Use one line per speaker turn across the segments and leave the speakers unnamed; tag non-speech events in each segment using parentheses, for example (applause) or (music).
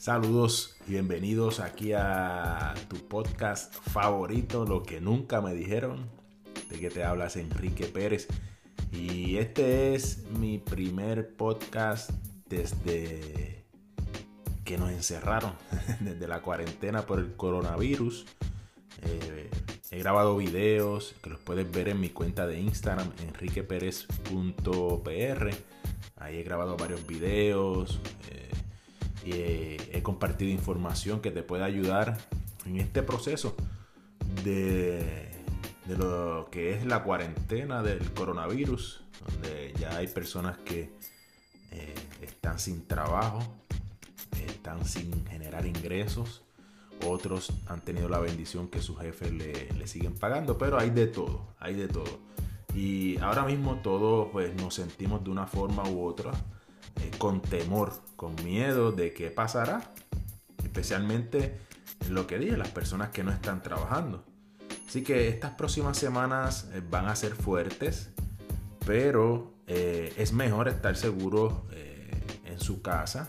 Saludos y bienvenidos aquí a tu podcast favorito, lo que nunca me dijeron, de que te hablas Enrique Pérez. Y este es mi primer podcast desde que nos encerraron, (laughs) desde la cuarentena por el coronavirus. Eh, he grabado videos que los puedes ver en mi cuenta de Instagram, enriqueperez.pr. Ahí he grabado varios videos. Eh, y he, compartido información que te puede ayudar en este proceso de, lo que es la cuarentena del coronavirus, donde ya hay personas que eh, están sin trabajo, están sin generar ingresos, otros han tenido la bendición que sus jefes le, siguen pagando, pero hay de todo, hay de todo. Y ahora mismo todos pues, nos sentimos de una forma u otra eh, con temor, con miedo de qué pasará, especialmente en lo que dije, las personas que no están trabajando. Así que estas próximas semanas eh, van a ser fuertes, pero eh, es mejor estar seguro en su casa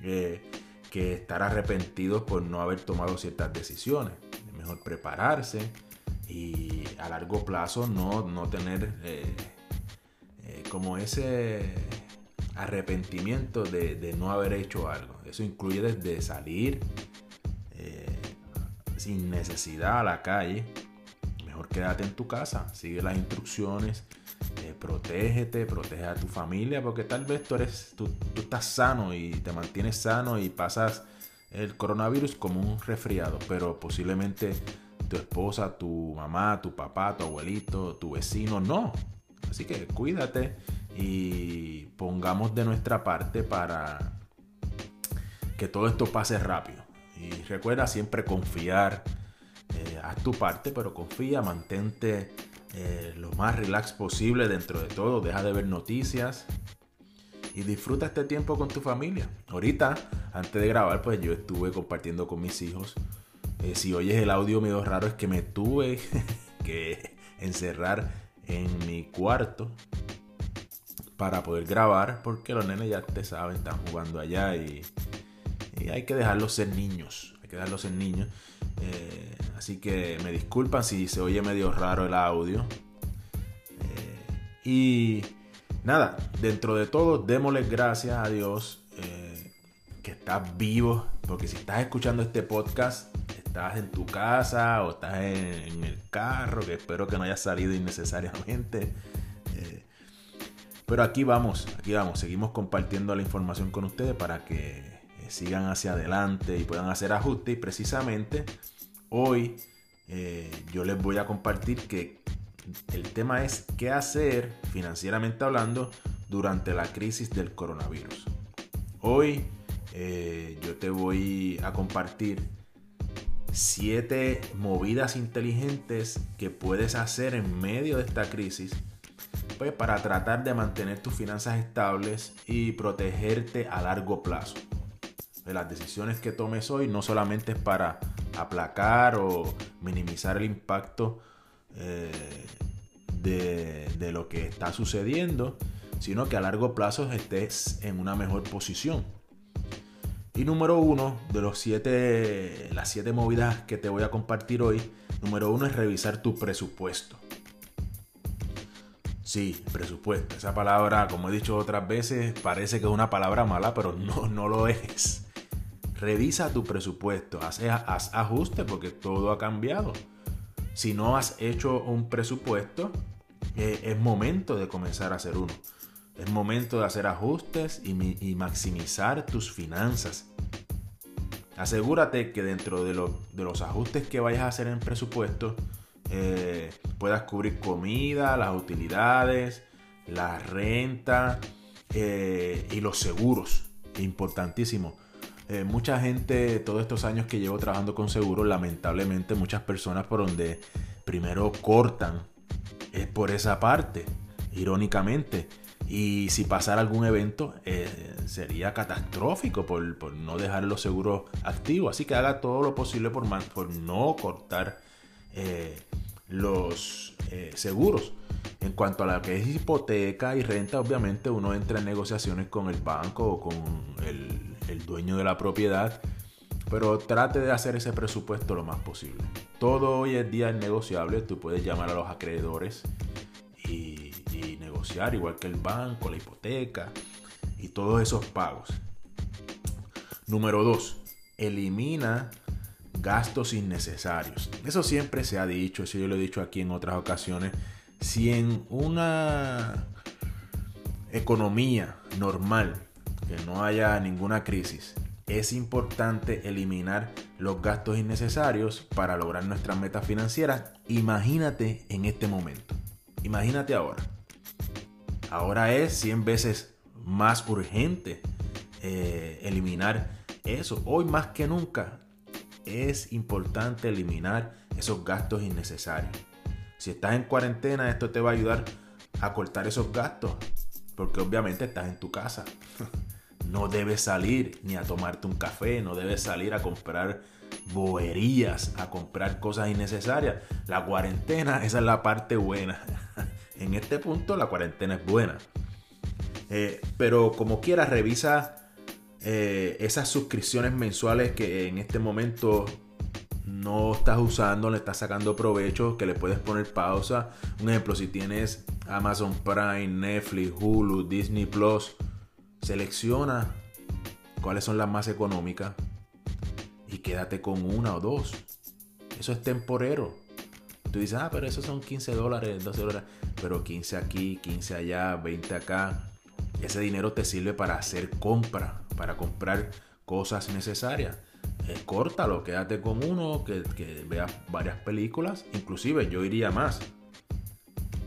que estar arrepentidos por no haber tomado ciertas decisiones. Es mejor prepararse y a largo plazo no, no tener como ese arrepentimiento de, no haber hecho algo. Eso incluye desde salir eh, sin necesidad a la calle. Mejor quédate en tu casa, sigue las instrucciones, eh, protégete, protege a tu familia, porque tal vez tú, eres, tú, estás sano y te mantienes sano y pasas el coronavirus como un resfriado, pero posiblemente tu esposa, tu mamá, tu papá, tu abuelito, tu vecino, no. Así que cuídate y pongamos de nuestra parte para que todo esto pase rápido. Y recuerda siempre confiar, eh, haz tu parte, pero confía, mantente eh, lo más relax posible dentro de todo, deja de ver noticias y disfruta este tiempo con tu familia. Ahorita, antes de grabar, pues yo estuve compartiendo con mis hijos. Eh, si oyes el audio medio raro es que me tuve (laughs) que encerrar en mi cuarto para poder grabar, porque los nenes ya te saben, están jugando allá y, hay que dejarlos ser niños, hay que dejarlos ser niños. Eh, así que me disculpan si se oye medio raro el audio. Eh, y nada, dentro de todo, démosle gracias a Dios eh, que estás vivo, porque si estás escuchando este podcast, estás en tu casa o estás en, el carro, que espero que no haya salido innecesariamente. Pero aquí vamos, aquí vamos, seguimos compartiendo la información con ustedes para que eh, sigan hacia adelante y puedan hacer ajustes. Y precisamente hoy eh, yo les voy a compartir que el tema es qué hacer financieramente hablando durante la crisis del coronavirus. Hoy eh, yo te voy a compartir siete movidas inteligentes que puedes hacer en medio de esta crisis para tratar de mantener tus finanzas estables y protegerte a largo plazo. De las decisiones que tomes hoy no solamente es para aplacar o minimizar el impacto eh, de, de lo que está sucediendo, sino que a largo plazo estés en una mejor posición. Y número uno de los siete, las siete movidas que te voy a compartir hoy, número uno es revisar tu presupuesto. Sí, presupuesto. Esa palabra, como he dicho otras veces, parece que es una palabra mala, pero (laughs) no, no lo es. Revisa tu presupuesto, haz, haz ajuste porque todo ha cambiado. Si no has hecho un presupuesto, eh, es momento de comenzar a hacer uno. Es momento de hacer ajustes y, maximizar tus finanzas. Asegúrate que dentro de, de los ajustes que vayas a hacer en presupuesto, eh, puedas cubrir comida, las utilidades, la renta eh, y los seguros. Importantísimo. Eh, mucha gente, todos estos años que llevo trabajando con seguros, lamentablemente muchas personas por donde primero cortan es por esa parte, irónicamente. Y si pasara algún evento, sería catastrófico por, no dejar los seguros activos. Así que haga todo lo posible por, por no cortar los eh, seguros. En cuanto a la que es hipoteca y renta, obviamente uno entra en negociaciones con el banco o con el, dueño de la propiedad, pero trate de hacer ese presupuesto lo más posible. Todo hoy en día es negociable, tú puedes llamar a los acreedores y, negociar, igual que el banco, la hipoteca y todos esos pagos. Número 2. Elimina gastos innecesarios. Eso siempre se ha dicho, eso yo lo he dicho aquí en otras ocasiones. Si en una economía normal, que no haya ninguna crisis, es importante eliminar los gastos innecesarios para lograr nuestras metas financieras. Imagínate en este momento. Imagínate ahora. Ahora es 100 veces más urgente eh, eliminar eso. Hoy más que nunca es importante eliminar esos gastos innecesarios. Si estás en cuarentena, esto te va a ayudar a cortar esos gastos. Porque obviamente estás en tu casa. (laughs) No debes salir ni a tomarte un café, no debes salir a comprar boberías, a comprar cosas innecesarias. La cuarentena, esa es la parte buena. (laughs) En este punto la cuarentena es buena. Eh, pero como quieras, revisa eh, esas suscripciones mensuales que en este momento no estás usando, le estás sacando provecho, que le puedes poner pausa. Un ejemplo, si tienes Amazon Prime, Netflix, Hulu, Disney Plus, selecciona cuáles son las más económicas y quédate con una o dos. Eso es temporero. Tú dices, ah, pero esos son 15 dólares, 12 dólares. Pero 15 aquí, 15 allá, 20 acá. Ese dinero te sirve para hacer compra, para comprar cosas necesarias. Eh, córtalo, quédate con uno, que, que veas varias películas. Inclusive yo iría más.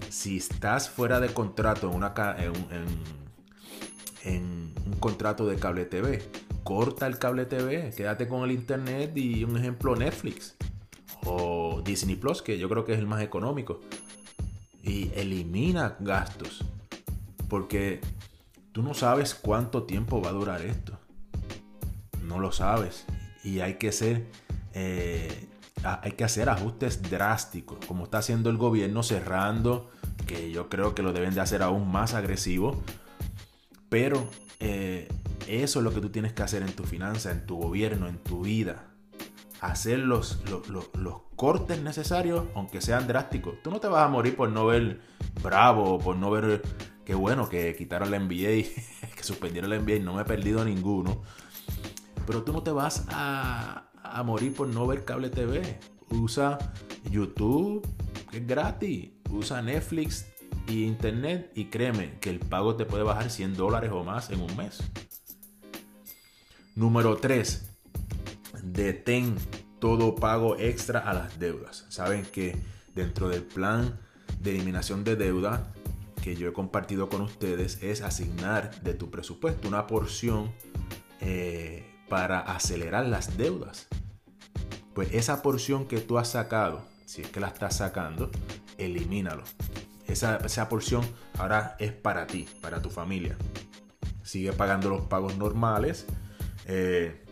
Si estás fuera de contrato en, una, en, en un contrato de cable TV, corta el cable TV, quédate con el internet y un ejemplo Netflix o Disney Plus, que yo creo que es el más económico. Y elimina gastos. Porque tú no sabes cuánto tiempo va a durar esto. No lo sabes. Y hay que. Eh, hay que hacer ajustes drásticos. Como está haciendo el gobierno cerrando. Que yo creo que lo deben de hacer aún más agresivo. Pero eh, eso es lo que tú tienes que hacer en tu finanza, en tu gobierno, en tu vida hacer los, los, cortes necesarios, aunque sean drásticos. Tú no te vas a morir por no ver Bravo, por no ver qué bueno que quitaron la NBA, (laughs) que suspendieron la NBA, no me he perdido ninguno. Pero tú no te vas a, morir por no ver cable TV. Usa YouTube, que es gratis. Usa Netflix y Internet y créeme que el pago te puede bajar 100 dólares o más en un mes. Número 3 detén todo pago extra a las deudas. Saben que dentro del plan de eliminación de deuda que yo he compartido con ustedes es asignar de tu presupuesto una porción eh, para acelerar las deudas. Pues esa porción que tú has sacado, si es que la estás sacando, elimínalo. Esa, esa porción ahora es para ti, para tu familia. Sigue pagando los pagos normales. Eh,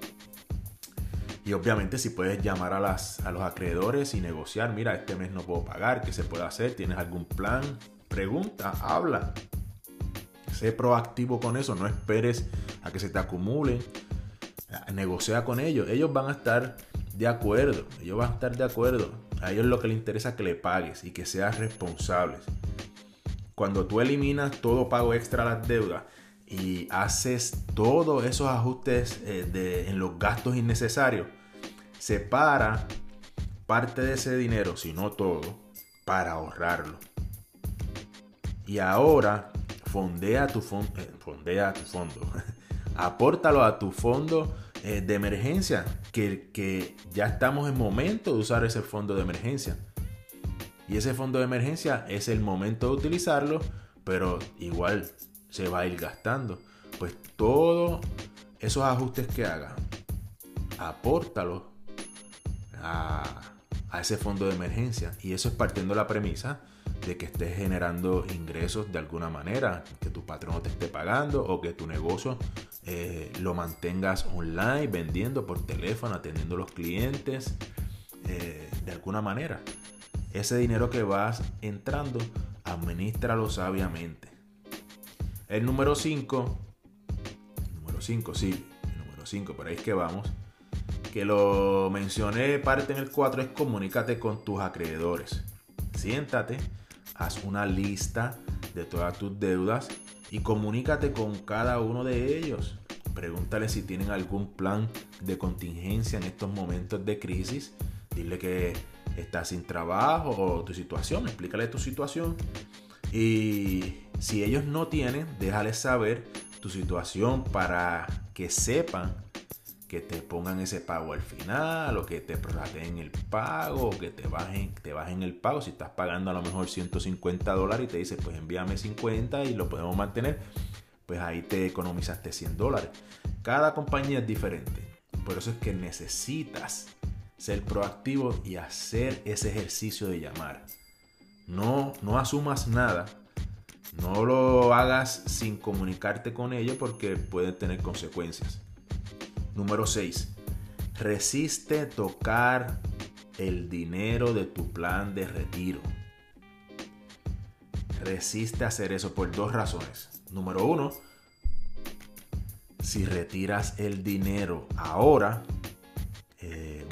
y obviamente si puedes llamar a, las, a los acreedores y negociar, mira, este mes no puedo pagar, ¿qué se puede hacer? ¿Tienes algún plan? Pregunta, habla. Sé proactivo con eso, no esperes a que se te acumulen. Negocia con ellos, ellos van a estar de acuerdo, ellos van a estar de acuerdo. A ellos lo que les interesa es que le pagues y que seas responsable. Cuando tú eliminas todo pago extra a las deudas, y haces todos esos ajustes eh, en los gastos innecesarios, separa parte de ese dinero, si no todo, para ahorrarlo. Y ahora fondea tu, eh, fondea tu fondo. (laughs) Apórtalo a tu fondo eh, de emergencia, que, que ya estamos en momento de usar ese fondo de emergencia. Y ese fondo de emergencia es el momento de utilizarlo, pero igual se va a ir gastando. Pues todos esos ajustes que haga, apórtalo a, a ese fondo de emergencia. Y eso es partiendo de la premisa de que estés generando ingresos de alguna manera, que tu patrón te esté pagando o que tu negocio eh, lo mantengas online, vendiendo por teléfono, atendiendo a los clientes, eh, de alguna manera. Ese dinero que vas entrando, administralo sabiamente. El número 5, número 5, sí, el número Número 5, por ahí es que vamos. Que lo mencioné parte en el 4 es comunícate con tus acreedores. Siéntate, haz una lista de todas tus deudas y comunícate con cada uno de ellos. Pregúntale si tienen algún plan de contingencia en estos momentos de crisis. Dile que estás sin trabajo o tu situación, explícale tu situación. Y si ellos no tienen, déjales saber tu situación para que sepan que te pongan ese pago al final o que te prorrateen el pago o que te bajen, te bajen el pago. Si estás pagando a lo mejor 150 dólares y te dice pues envíame 50 y lo podemos mantener, pues ahí te economizaste 100 dólares. Cada compañía es diferente. Por eso es que necesitas ser proactivo y hacer ese ejercicio de llamar. No, no asumas nada. No lo hagas sin comunicarte con ellos porque puede tener consecuencias. Número 6. Resiste tocar el dinero de tu plan de retiro. Resiste hacer eso por dos razones. Número uno, si retiras el dinero ahora,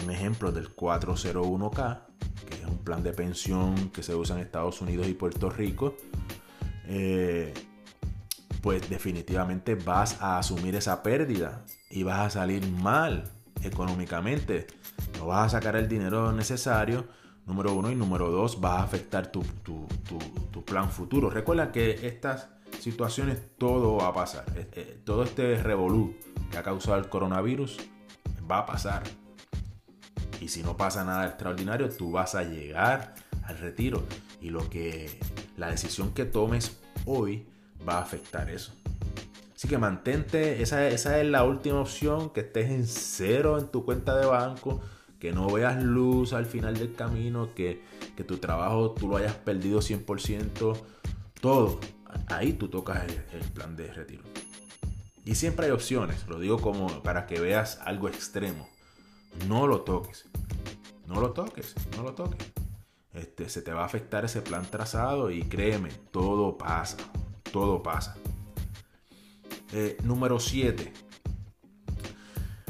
un ejemplo del 401k, que es un plan de pensión que se usa en Estados Unidos y Puerto Rico, eh, pues definitivamente vas a asumir esa pérdida y vas a salir mal económicamente. No vas a sacar el dinero necesario, número uno, y número dos, vas a afectar tu, plan futuro. Recuerda que estas situaciones todo va a pasar. Eh, eh, todo este revolú que ha causado el coronavirus va a pasar. Y si no pasa nada extraordinario, tú vas a llegar al retiro. Y lo que la decisión que tomes hoy va a afectar eso. Así que mantente, esa, esa es la última opción, que estés en cero en tu cuenta de banco, que no veas luz al final del camino, que, que tu trabajo tú lo hayas perdido 100%, todo. Ahí tú tocas el, el plan de retiro. Y siempre hay opciones, lo digo como para que veas algo extremo no lo toques. No lo toques, no lo toques. Este, se te va a afectar ese plan trazado y créeme, todo pasa, todo pasa. Eh, número 7.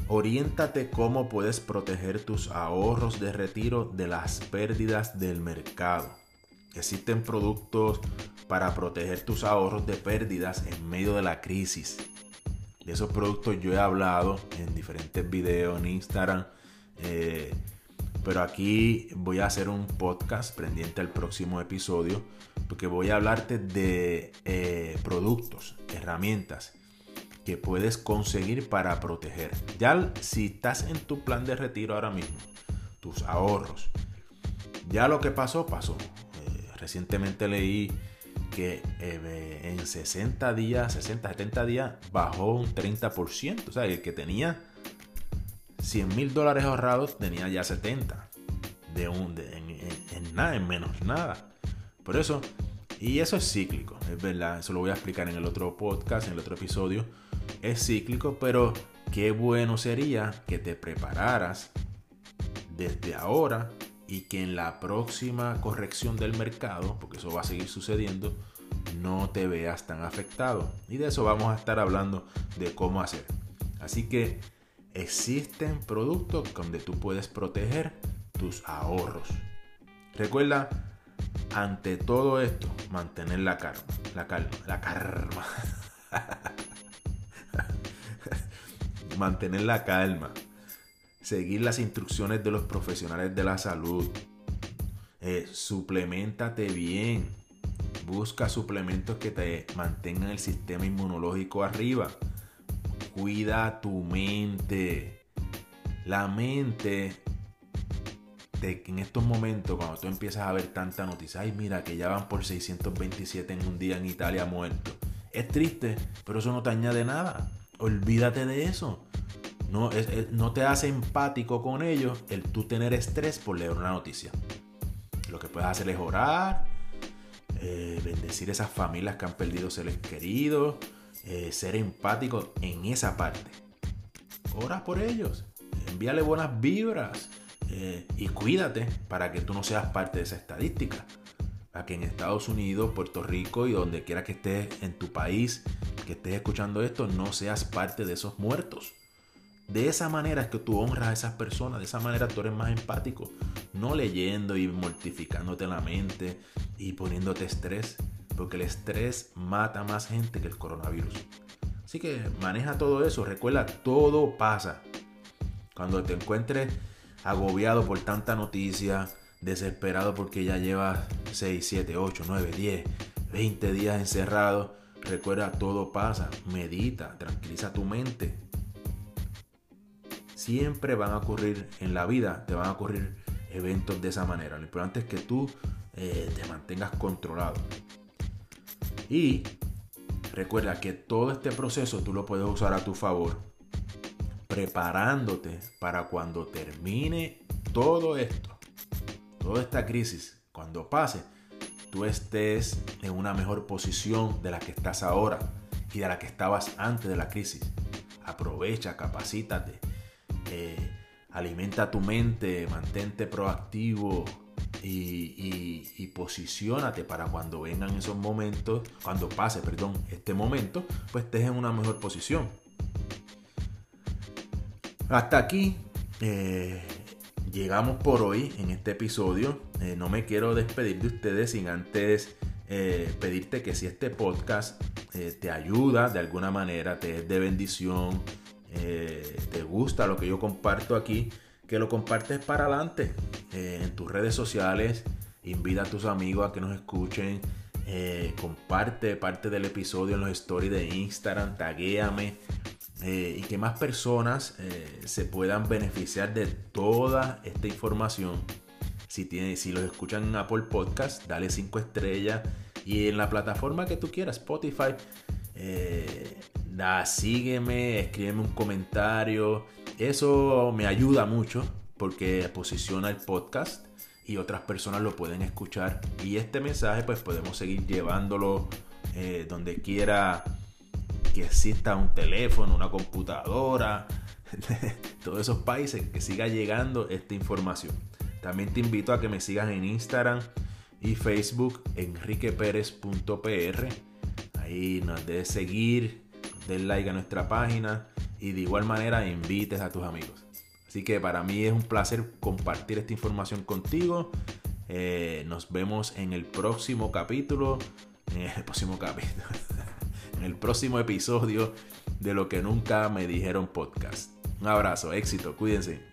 Oriéntate cómo puedes proteger tus ahorros de retiro de las pérdidas del mercado. Existen productos para proteger tus ahorros de pérdidas en medio de la crisis. De esos productos yo he hablado en diferentes videos en Instagram. Eh, pero aquí voy a hacer un podcast pendiente al próximo episodio. Porque voy a hablarte de eh, productos, herramientas que puedes conseguir para proteger. Ya si estás en tu plan de retiro ahora mismo, tus ahorros, ya lo que pasó, pasó. Eh, recientemente leí que eh, en 60 días, 60, 70 días bajó un 30%. O sea, el que tenía 100 mil dólares ahorrados tenía ya 70. De un, en, nada, en menos nada. Por eso, y eso es cíclico, es verdad. Eso lo voy a explicar en el otro podcast, en el otro episodio. Es cíclico, pero qué bueno sería que te prepararas desde ahora y que en la próxima corrección del mercado, porque eso va a seguir sucediendo, no te veas tan afectado. Y de eso vamos a estar hablando de cómo hacer. Así que existen productos donde tú puedes proteger tus ahorros. Recuerda, ante todo esto, mantener la calma, la calma, la calma. Mantener la calma seguir las instrucciones de los profesionales de la salud. Eh, suplementate bien. Busca suplementos que te mantengan el sistema inmunológico arriba. Cuida tu mente. La mente, de, en estos momentos, cuando tú empiezas a ver tanta noticia, ay, mira que ya van por 627 en un día en Italia muerto. Es triste, pero eso no te añade nada. Olvídate de eso. No, te hace empático con ellos el tú tener estrés por leer una noticia. Lo que puedes hacer es orar, eh, bendecir esas familias que han perdido seres queridos, eh, ser empático en esa parte. Ora por ellos, envíale buenas vibras eh, y cuídate para que tú no seas parte de esa estadística. Para que en Estados Unidos, Puerto Rico y donde quiera que estés en tu país, que estés escuchando esto, no seas parte de esos muertos. De esa manera es que tú honras a esas personas, de esa manera tú eres más empático, no leyendo y mortificándote la mente y poniéndote estrés, porque el estrés mata más gente que el coronavirus. Así que maneja todo eso, recuerda, todo pasa. Cuando te encuentres agobiado por tanta noticia, desesperado porque ya llevas 6, 7, 8, 9, 10, 20 días encerrado, recuerda, todo pasa. Medita, tranquiliza tu mente. Siempre van a ocurrir en la vida, te van a ocurrir eventos de esa manera. Lo importante es que tú eh, te mantengas controlado. Y recuerda que todo este proceso tú lo puedes usar a tu favor, preparándote para cuando termine todo esto toda esta crisis, cuando pase, tú estés en una mejor posición de la que estás ahora y de la que estabas antes de la crisis. Aprovecha, capacítate, alimenta tu mente, mantente proactivo y, y, posicionate para cuando vengan esos momentos, cuando pase, perdón, este momento, pues estés en una mejor posición. Hasta aquí eh, llegamos por hoy en este episodio. Eh, no me quiero despedir de ustedes sin antes eh, pedirte que si este podcast te ayuda de alguna manera, te es de bendición, te gusta lo que yo comparto aquí, que lo compartes para adelante en tus redes sociales. Invita a tus amigos a que nos escuchen. comparte parte del episodio en los stories de Instagram, taguéame eh, y que más personas eh, se puedan beneficiar de toda esta información. Si, tiene, si los escuchan en Apple Podcast, dale 5 estrellas. Y en la plataforma que tú quieras, Spotify, eh, sígueme, escríbeme un comentario. Eso me ayuda mucho porque posiciona el podcast y otras personas lo pueden escuchar. Y este mensaje pues podemos seguir llevándolo donde quiera que exista un teléfono, una computadora, (laughs) todos esos países, que siga llegando esta información. También te invito a que me sigas en Instagram y Facebook, enriqueperez.pr. Ahí nos debes seguir, den like a nuestra página y de igual manera invites a tus amigos. Así que para mí es un placer compartir esta información contigo. Eh, nos vemos en el próximo capítulo. En el (laughs) próximo capítulo (laughs) el próximo episodio de Lo que nunca me dijeron podcast. Un abrazo, éxito, cuídense.